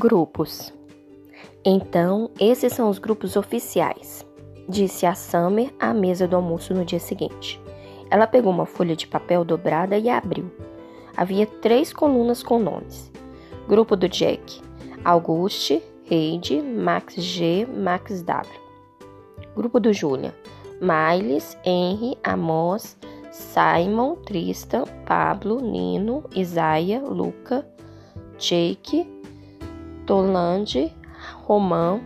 Grupos. Então, esses são os grupos oficiais, disse a Summer à mesa do almoço no dia seguinte. Ela pegou uma folha de papel dobrada e abriu. Havia três colunas com nomes: Grupo do Jack, Auguste, Heide, Max G, Max W. Grupo do Julia, Miles, Henry, Amos, Simon, Tristan, Pablo, Nino, Isaia, Luca, Jake, Tolande, Romão,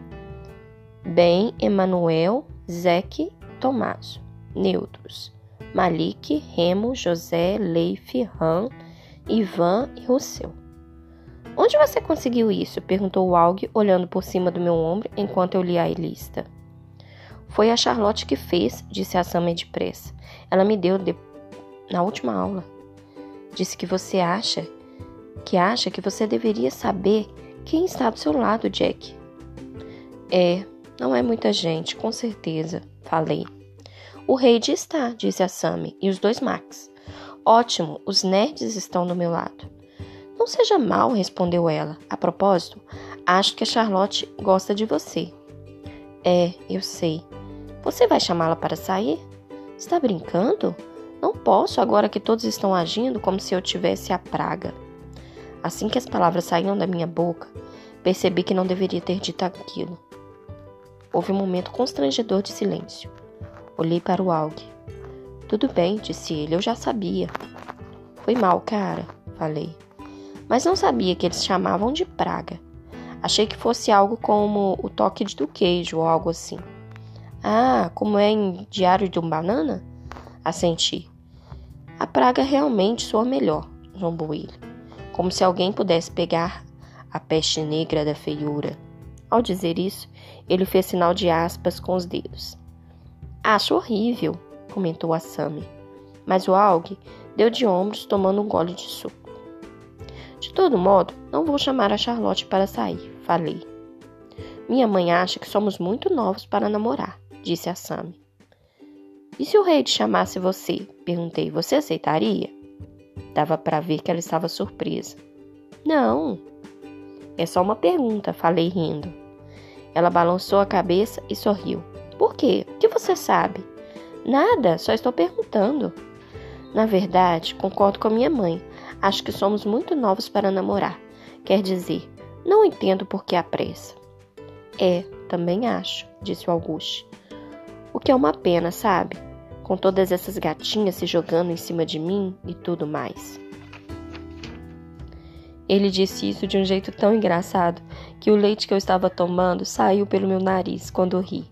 Ben, Emanuel, Zeque, Tomás. Neutros. Malik, Remo, José, Leif, Ram, Ivan e Rousseau. Onde você conseguiu isso? perguntou Alg, olhando por cima do meu ombro enquanto eu lia a lista. Foi a Charlotte que fez, disse a Sammy depressa. Ela me deu de... na última aula. Disse que você acha que acha que você deveria saber quem está do seu lado, Jack. É, não é muita gente, com certeza, falei. O rei está, disse a Sammy, e os dois Max. Ótimo, os nerds estão do meu lado. Não seja mal, respondeu ela. A propósito, acho que a Charlotte gosta de você. É, eu sei. Você vai chamá-la para sair? Está brincando? Não posso agora que todos estão agindo como se eu tivesse a praga. Assim que as palavras saíram da minha boca, percebi que não deveria ter dito aquilo. Houve um momento constrangedor de silêncio. Olhei para o Alg. Tudo bem, disse ele, eu já sabia. Foi mal, cara, falei. Mas não sabia que eles chamavam de praga. Achei que fosse algo como o toque do queijo ou algo assim. Ah, como é em Diário de um Banana? Assenti. A praga realmente soa melhor, zombou ele como se alguém pudesse pegar a peste negra da feiura. Ao dizer isso, ele fez sinal de aspas com os dedos. Acho horrível, comentou a Sammy. Mas o Aug deu de ombros tomando um gole de suco. De todo modo, não vou chamar a Charlotte para sair, falei. Minha mãe acha que somos muito novos para namorar, disse a Sammy. E se o rei te chamasse você? Perguntei. Você aceitaria? Dava para ver que ela estava surpresa. Não, é só uma pergunta, falei rindo. Ela balançou a cabeça e sorriu. Por quê? O que você sabe? Nada, só estou perguntando. Na verdade, concordo com a minha mãe. Acho que somos muito novos para namorar. Quer dizer, não entendo por que a pressa. É, também acho, disse o Auguste. O que é uma pena, sabe? Com todas essas gatinhas se jogando em cima de mim e tudo mais. Ele disse isso de um jeito tão engraçado que o leite que eu estava tomando saiu pelo meu nariz quando ri,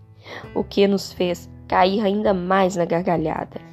o que nos fez cair ainda mais na gargalhada.